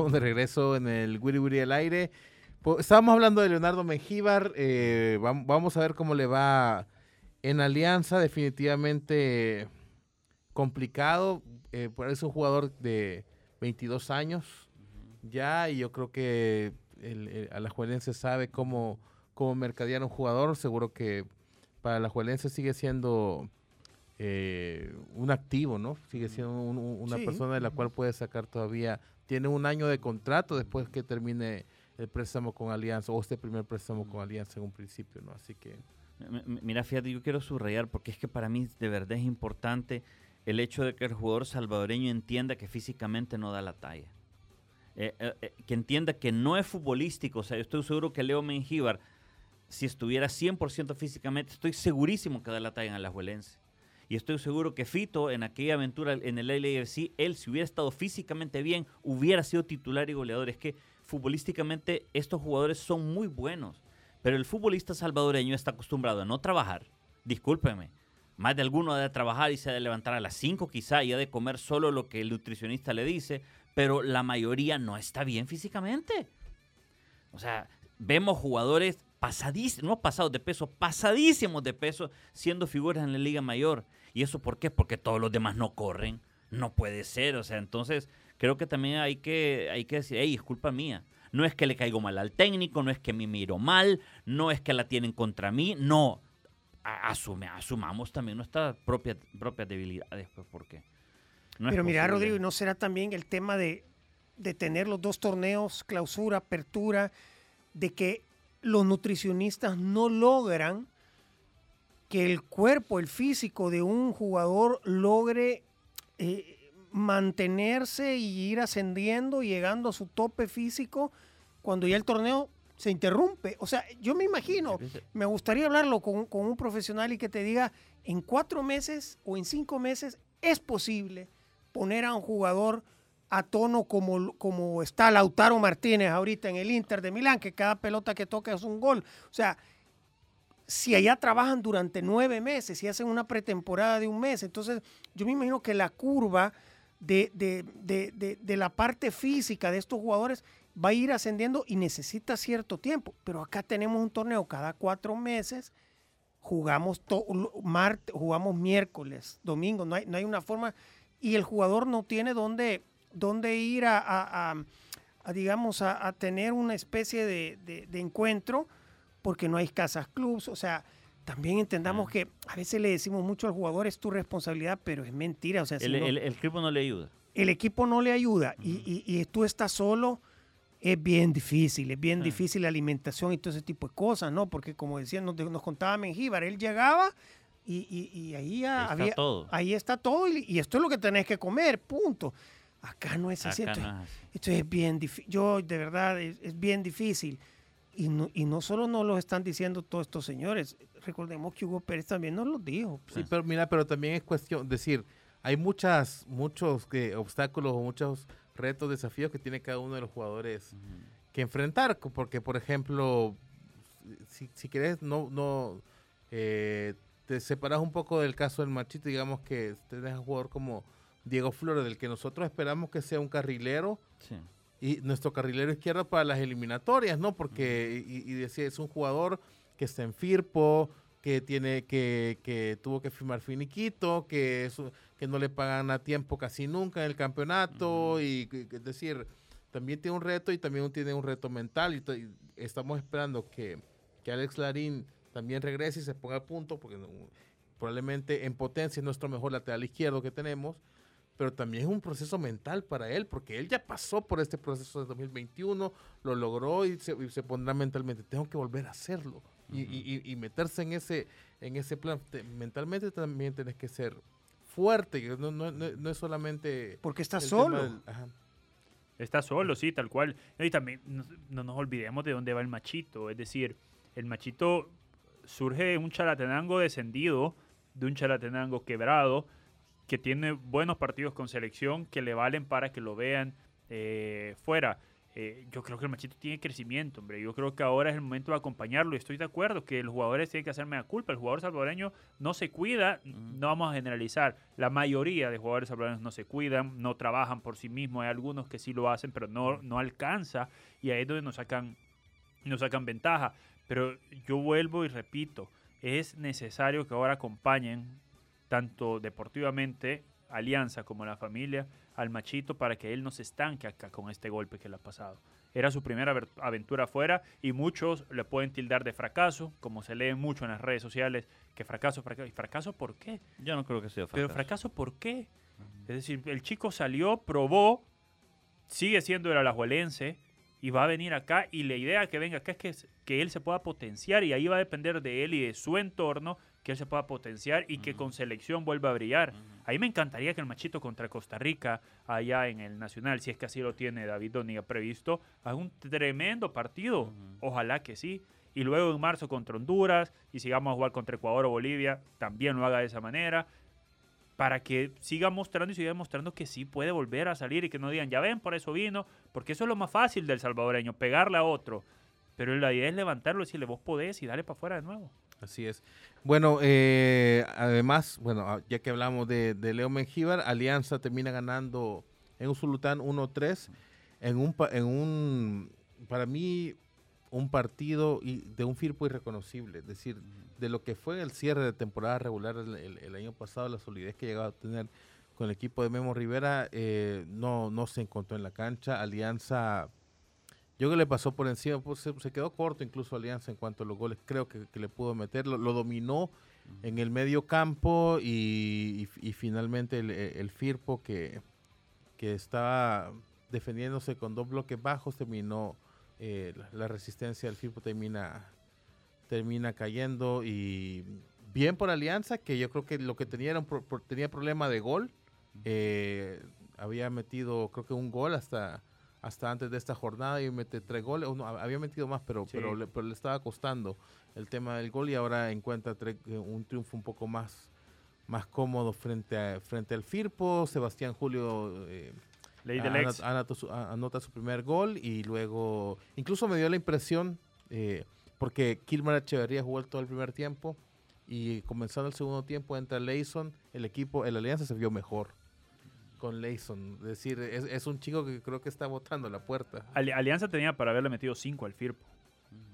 Estamos de regreso en el Wiri Wiri al aire. Estábamos hablando de Leonardo Mengíbar. eh, vam- vamos a ver cómo le va en Alianza. Definitivamente complicado. eh, es un jugador de 22 años ya y yo creo que el, el Alajuelense sabe cómo, cómo mercadear un jugador. Seguro que para Alajuelense sigue siendo eh, un activo, ¿no? Sigue siendo un- un- una Sí. persona de la cual puede sacar todavía. Tiene un año de contrato después que termine el préstamo con Alianza o este primer préstamo con Alianza en un principio, ¿no? Así que Mira, fíjate, yo quiero subrayar porque es que para mí de verdad es importante el hecho de que el jugador salvadoreño entienda que físicamente no da la talla. Eh, eh, eh, que entienda que no es futbolístico. O sea, yo estoy seguro que Leo Mengíbar, si estuviera 100% físicamente, estoy segurísimo que da la talla en Alajuelense. Y estoy seguro que Fito, en aquella aventura en el LAFC, él, si hubiera estado físicamente bien, hubiera sido titular y goleador. Es que futbolísticamente estos jugadores son muy buenos. Pero el futbolista salvadoreño está acostumbrado a no trabajar. Discúlpeme. Más de alguno ha de trabajar y se ha de levantar a las 5 quizá y ha de comer solo lo que el nutricionista le dice, pero la mayoría no está bien físicamente. O sea, vemos jugadores pasadísimos, no pasados de peso, pasadísimos de peso, siendo figuras en la Liga Mayor. ¿Y eso por qué? Porque todos los demás no corren. No puede ser. O sea, entonces creo que también hay que, hay que decir, hey, es culpa mía. No es que le caigo mal al técnico, no es que me miro mal, no es que la tienen contra mí, no. Asume, asumamos también nuestras propias, propias debilidades, pues, porque. no Pero mira. Rodrigo, ¿no será también el tema de, de tener los dos torneos, clausura, apertura, de que los nutricionistas no logran que el cuerpo, el físico de un jugador logre eh, mantenerse y ir ascendiendo, llegando a su tope físico cuando ya el torneo se interrumpe? O sea, yo me imagino, me gustaría hablarlo con, con un profesional y que te diga, en cuatro meses o en cinco meses es posible poner a un jugador a tono como, como está Lautaro Martínez ahorita en el Inter de Milán, que cada pelota que toca es un gol. O sea, si allá trabajan durante nueve meses y hacen una pretemporada de un mes, entonces yo me imagino que la curva de, de- de- de- la parte física de estos jugadores va a ir ascendiendo y necesita cierto tiempo. Pero acá tenemos un torneo cada cuatro meses, jugamos, to- mart- jugamos miércoles, domingo, no hay, no hay una forma, y el jugador no tiene dónde, dónde ir a, a- digamos, a, tener una especie de encuentro, porque no hay casas clubs, o sea, también entendamos que a veces le decimos mucho al jugador es tu responsabilidad, pero es mentira, o sea, si El, no- el- el equipo no le ayuda. el equipo no le ayuda y, y- y tú estás solo, es bien difícil, es bien Sí. difícil la alimentación y todo ese tipo de cosas, ¿no? Porque como decía, nos, nos contaba Mengíbar, él llegaba y, y- y ahí, ya Ahí está había, todo. ahí está todo y, esto es lo que tenés que comer, punto. Acá no es así. Acá entonces, no es así. esto es bien difícil. Yo, de verdad, es, es bien difícil. Y no, y no solo nos lo están diciendo todos estos señores. Recordemos que Hugo Pérez también nos lo dijo. Sí, pero mira, pero también es cuestión, decir, hay muchas, muchos que, obstáculos o muchos retos, desafíos que tiene cada uno de los jugadores que enfrentar, porque por ejemplo, si, si querés, no, no, eh, te separas un poco del caso del machito, digamos que tenés un jugador como Diego Flores, del que nosotros esperamos que sea un carrilero, Sí. Y nuestro carrilero izquierdo para las eliminatorias, ¿no? Porque, y, y decía, es un jugador que está en Firpo, que tiene, que, que tuvo que firmar finiquito, que, es, que no le pagan a tiempo casi nunca en el campeonato, y que- que es decir, también tiene un reto y también tiene un reto mental, y, y estamos esperando que, que Alex Larín también regrese y se ponga a punto, porque no- probablemente en potencia es nuestro mejor lateral izquierdo que tenemos, pero también es un proceso mental para él, porque él ya pasó por este proceso de 2021, lo logró y se, y se pondrá mentalmente, tengo que volver a hacerlo. Y, y- y- y meterse en ese, en ese plan. Te- mentalmente también tienes que ser fuerte, no, no- no- no es solamente... Porque está el tema solo. del- ajá. Está solo, sí, tal cual. Y también no, no nos olvidemos de dónde va el machito. Es decir, el machito surge de un chalatenango descendido, de un chalatenango quebrado, que tiene buenos partidos con selección que le valen para que lo vean eh, fuera. Eh, yo creo que el machito tiene crecimiento, hombre. Yo creo que ahora es el momento de acompañarlo. Y estoy de acuerdo que los jugadores tienen que hacerme la culpa. El jugador salvadoreño no se cuida, no vamos a generalizar. La mayoría de jugadores salvadoreños no se cuidan, no trabajan por sí mismos. Hay algunos que sí lo hacen, pero no, no alcanza. Y ahí es donde nos sacan, nos sacan ventaja. Pero yo vuelvo y repito, es necesario que ahora acompañen tanto deportivamente, Alianza como la familia, al machito para que él no se estanque acá con este golpe que le ha pasado. Era su primera aventura afuera y muchos le pueden tildar de fracaso, como se lee mucho en las redes sociales, que fracaso, fracaso. ¿Y fracaso por qué? Yo no creo que sea Pero fracaso. fracaso por qué? Es decir, el chico salió, probó, sigue siendo el alajuelense y va a venir acá y la idea que venga acá es que, que él se pueda potenciar y ahí va a depender de él y de su entorno que él se pueda potenciar y que con selección vuelva a brillar. Ahí me encantaría que el machito contra Costa Rica, allá en el Nacional, si es que así lo tiene David Doniga previsto, haga un tremendo partido. Ojalá que sí. Y luego en marzo contra Honduras y sigamos a jugar contra Ecuador o Bolivia, también lo haga de esa manera para que siga mostrando y siga demostrando que sí puede volver a salir y que no digan, ya ven, por eso vino, porque eso es lo más fácil del salvadoreño, pegarle a otro. Pero la idea es levantarlo y decirle, vos podés y dale para afuera de nuevo. Así es. Bueno, eh, además, bueno, ah, ya que hablamos de, de Leo Mengíbar, Alianza termina ganando en Usulután 1-3 en un, en un, para mí, un partido y de un Firpo irreconocible. Es decir, de lo que fue el cierre de temporada regular el, el- el año pasado, la solidez que llegaba a tener con el equipo de Memo Rivera, eh, no, no se encontró en la cancha. Alianza yo creo que le pasó por encima, pues, se, se quedó corto incluso Alianza en cuanto a los goles, creo que, que le pudo meter, lo, lo dominó en el medio campo y, y- y finalmente el, el Firpo que, que estaba defendiéndose con dos bloques bajos terminó, eh, la, la resistencia del Firpo termina, termina cayendo y bien por Alianza, que yo creo que lo que tenía era un pro- tenía problema de gol, eh, había metido creo que un gol hasta hasta antes de esta jornada y mete tres goles. Uno, había metido más, pero, Sí. pero, le, pero le estaba costando el tema del gol y ahora encuentra tre- eh, un triunfo un poco más, más cómodo frente, a, frente al Firpo. Sebastián Julio eh, anot- anota, su, anota su primer gol y luego, incluso me dio la impresión, eh, porque Kilmar Echeverría jugó todo el primer tiempo y comenzando el segundo tiempo entra Leison, el equipo, el Alianza se vio mejor con Leison. Es decir, es, es un chico que creo que está botando la puerta. Ali- Alianza tenía para haberle metido 5 al Firpo.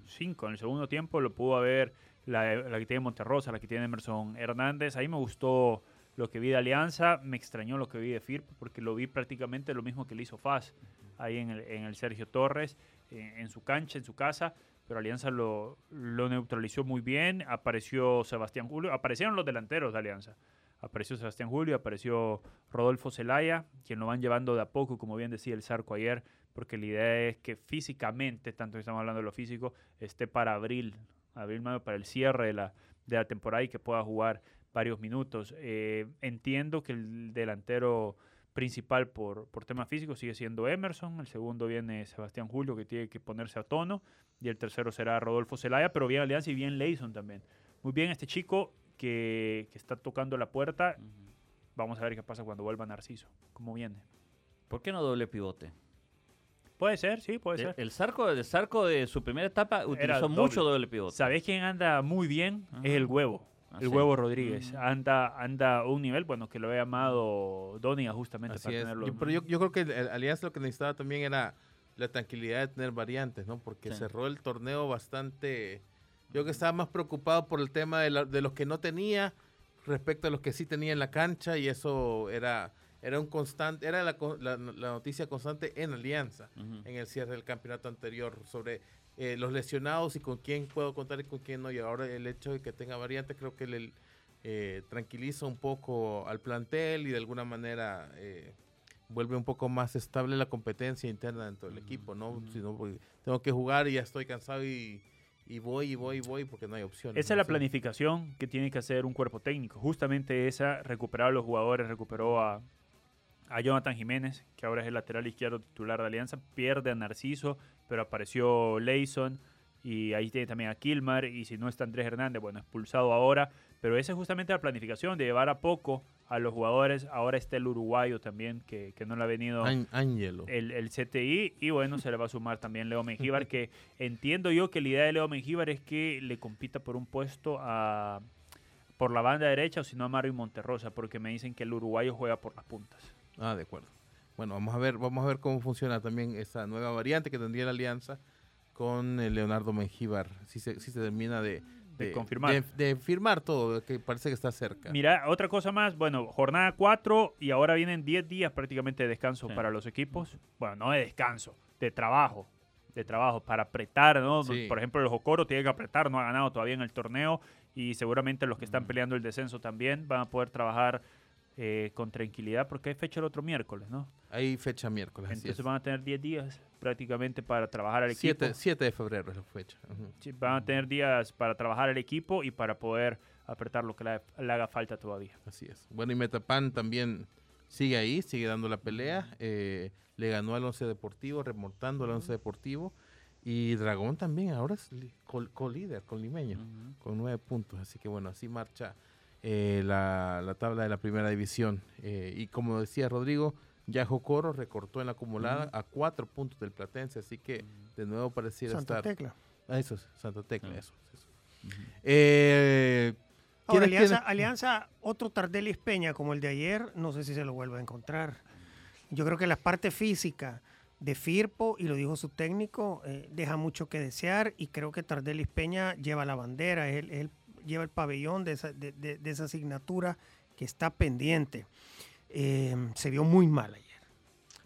5. En el segundo tiempo lo pudo haber la, la que tiene Monterrosa, la que tiene Emerson Hernández. Ahí me gustó lo que vi de Alianza. Me extrañó lo que vi de Firpo porque lo vi prácticamente lo mismo que le hizo Faz ahí en el, en el Sergio Torres, eh, en su cancha, en su casa. Pero Alianza lo, lo neutralizó muy bien. Apareció Sebastián Julio. Aparecieron los delanteros de Alianza. Apareció Sebastián Julio, apareció Rodolfo Zelaya, quien lo van llevando de a poco, como bien decía el Zarco ayer, porque la idea es que físicamente, tanto que estamos hablando de lo físico, esté para abril, abril mayo, para el cierre de la, de la temporada y que pueda jugar varios minutos. Eh, entiendo que el delantero principal por, por temas físicos sigue siendo Emerson, el segundo viene Sebastián Julio, que tiene que ponerse a tono, y el tercero será Rodolfo Zelaya, pero bien Alianza y bien Leison también. Muy bien este chico que, que está tocando la puerta. Vamos a ver qué pasa cuando vuelva Narciso. ¿Cómo viene? ¿Por qué no doble pivote? Puede ser, sí, puede El, ser. el Zarco, el Zarco de su primera etapa utilizó doble. mucho doble pivote. ¿Sabés quién anda muy bien? Es el huevo. Ah, el sí. huevo Rodríguez. Ujú. Anda anda a un nivel, bueno, que lo he llamado Donia justamente Así para es. tenerlo. Yo- pero yo, yo creo que el, lo que necesitaba también era la tranquilidad de tener variantes, ¿no? Porque Sí. cerró el torneo bastante... Yo que estaba más preocupado por el tema de, la- de los que no tenía respecto a los que sí tenía en la cancha y eso era, era un constante, era la, la- la noticia constante en Alianza en el cierre del campeonato anterior sobre eh, los lesionados y con quién puedo contar y con quién no. Y ahora el hecho de que tenga variantes creo que le, eh, tranquiliza un poco al plantel y de alguna manera eh, vuelve un poco más estable la competencia interna dentro del equipo, ¿no? Si no, pues, tengo que jugar y ya estoy cansado y, y voy y voy y voy porque no hay opciones. Esa es la planificación que tiene que hacer un cuerpo técnico. Justamente esa, recuperar a los jugadores, recuperó a, a Jonathan Jiménez, que ahora es el lateral izquierdo titular de Alianza, pierde a Narciso, pero apareció Leison y ahí tiene también a Kilmar y si no está Andrés Hernández, bueno, expulsado ahora, pero esa es justamente la planificación de llevar a poco a los jugadores. Ahora está el uruguayo también, que, que no le ha venido Ángelo. El, el CTI y bueno, se le va a sumar también Leo Mengíbar, que entiendo yo que la idea de Leo Mengíbar es que le compita por un puesto a, por la banda derecha o si no a Marvin Monterrosa, porque me dicen que el uruguayo juega por las puntas. Ah, de acuerdo. Bueno, vamos a ver, vamos a ver cómo funciona también esa nueva variante que tendría la alianza con eh, Leonardo Mengíbar, si se, si se termina de, De confirmar. de, de firmar todo, que parece que está cerca. Mira, otra cosa más, bueno, jornada 4 y ahora vienen 10 días prácticamente de descanso Sí. para los equipos. Bueno, no de descanso, de trabajo. De trabajo para apretar, ¿no? Sí. Por ejemplo, el Jocoro tiene que apretar, no ha ganado todavía en el torneo y seguramente los que Mm. están peleando el descenso también van a poder trabajar eh, con tranquilidad porque hay fecha el otro miércoles, ¿no? Hay fecha miércoles. Entonces es. van a tener 10 días prácticamente para trabajar al equipo. 7, 7 de febrero es la fecha. Ujú. Sí, van a tener días para trabajar el equipo y para poder apretar lo que le, le haga falta todavía. Así es. Bueno, y Metapan también sigue ahí, sigue dando la pelea. eh, le ganó al Once Deportivo, remontando al Once Deportivo. Y Dragón también, ahora es co-líder, con limeño, con nueve puntos. Así que bueno, así marcha eh, la, la tabla de la primera división. Eh, y como decía Rodrigo, ya Jocoro recortó en la acumulada a cuatro puntos del Platense. Así que de nuevo pareciera Santa estar. Tecla. Ah, eso es, Santa Tecla, Ah. eso. eso. Eh, Ahora, ¿quiénes- Alianza, Alianza, otro Tardelis Peña como el de ayer, no sé si se lo vuelva a encontrar. Yo creo que la parte física de Firpo, y lo dijo su técnico, eh, deja mucho que desear y creo que Tardelis Peña lleva la bandera, él, él lleva el pabellón de esa, de, de- de esa asignatura que está pendiente. Eh, se vio muy mal ayer.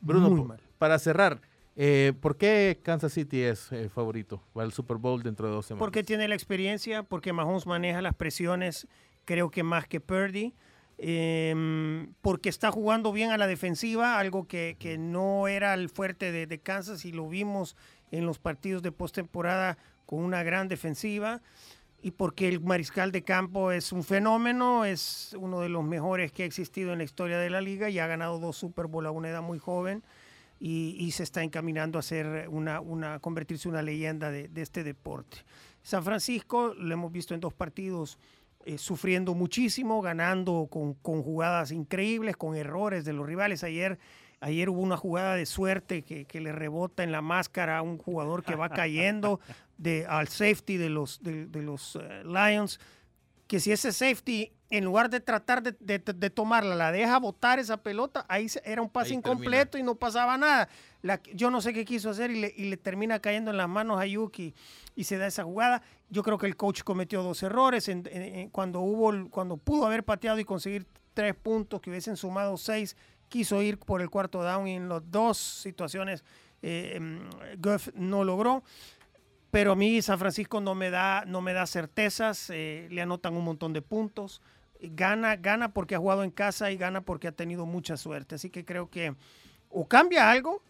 Bruno, muy mal. para cerrar, eh, ¿por qué Kansas City es el favorito para el Super Bowl dentro de dos semanas? Porque tiene la experiencia, porque Mahomes maneja las presiones, creo que más que Purdy. em, porque está jugando bien a la defensiva, algo que, que no era el fuerte de, de Kansas y lo vimos en los partidos de postemporada con una gran defensiva. Y porque el mariscal de campo es un fenómeno, es uno de los mejores que ha existido en la historia de la liga y ha ganado dos Super Bowl a una edad muy joven y, y se está encaminando a ser una, una convertirse en una leyenda de, este deporte. San Francisco lo hemos visto en dos partidos eh, sufriendo muchísimo, ganando con, con jugadas increíbles, con errores de los rivales. Ayer, ayer hubo una jugada de suerte que, que le rebota en la máscara a un jugador que va cayendo de, al safety de los, de, de los eh, Lions, que si ese safety, en lugar de tratar de, tomarla, la deja botar esa pelota, ahí era un pase Ahí incompleto y no pasaba nada. La- yo no sé qué quiso hacer y le, y le termina cayendo en las manos a Yuki y se da esa jugada. Yo creo que el coach cometió dos errores en- en- en- cuando hubo, cuando pudo haber pateado y conseguir tres puntos que hubiesen sumado seis, quiso ir por el cuarto down y en las dos situaciones eh, em, Goff no logró. Pero a mí San Francisco no me da, no me da certezas, eh, le anotan un montón de puntos. Gana, gana porque ha jugado en casa y gana porque ha tenido mucha suerte. Así que creo que o cambia algo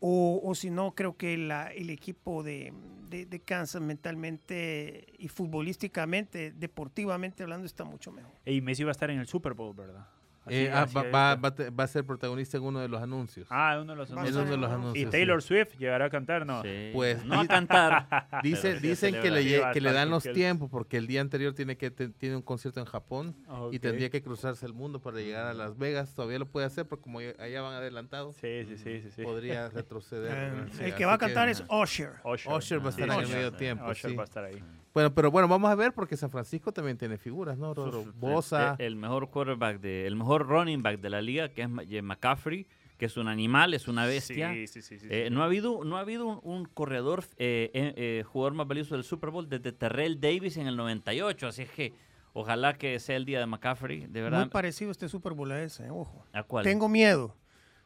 o, o si no, creo que la- el equipo de, de- de Kansas mentalmente y futbolísticamente, deportivamente hablando, está mucho mejor. Y Messi va a estar en el Super Bowl, ¿verdad? Eh, ah, va, a te- va a ser protagonista en uno de los anuncios. Ah, uno de los anuncios. uno de los Y anuncios. ¿Y sí. Taylor Swift llegará a cantar? No. Sí. Pues, no a cantar. Dice, dicen que le, que dan los tiempos porque el día anterior tiene que te- tiene un concierto en Japón y tendría que cruzarse el mundo para llegar a Las Vegas. Todavía lo puede hacer, pero como allá van adelantados, Sí, sí, sí, sí. sí. podría retroceder. Eh, Sí, el que así va a cantar es Usher. Usher. Usher va a estar Sí, en el medio tiempo, Usher sí. va a estar ahí. Bueno, pero bueno, vamos a ver porque San Francisco también tiene figuras, ¿no? Rodro? Bosa. El, el mejor quarterback, de, el mejor running back de la liga, que es eh, McCaffrey, que es un animal, es una bestia. Sí, sí, sí. sí, Eh, sí. no ha habido, no ha habido un, un corredor, eh, eh, eh, jugador más valioso del Super Bowl desde Terrell Davis en el 98. Así es que ojalá que sea el día de McCaffrey. De Muy verdad. parecido este Super Bowl a ese, ojo. ¿A cuál? Tengo miedo.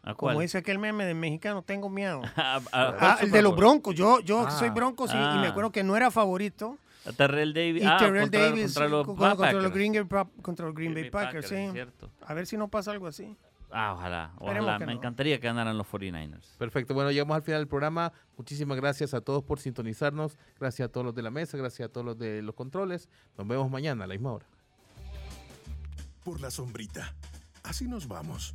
¿A cuál? Como dice aquel meme de mexicano, tengo miedo. ¿A- a- Ah, cuál el de los broncos. Yo, yo soy Ah, broncos y, y me ah. acuerdo que no era favorito. A Terrell Davis. Y ah, Terrell contra, Davis contra los co- contra, los Packers. Green, Bay Pa- contra los Green Bay Packers, sí. cierto. A ver si no pasa algo así. Ah, ojalá. Ojalá. Me no. encantaría que ganaran los 49ers. Perfecto, bueno, llegamos al final del programa. Muchísimas gracias a todos por sintonizarnos. Gracias a todos los de la mesa, gracias a todos los de los controles. Nos vemos mañana a la misma hora. Por la sombrita. Así nos vamos.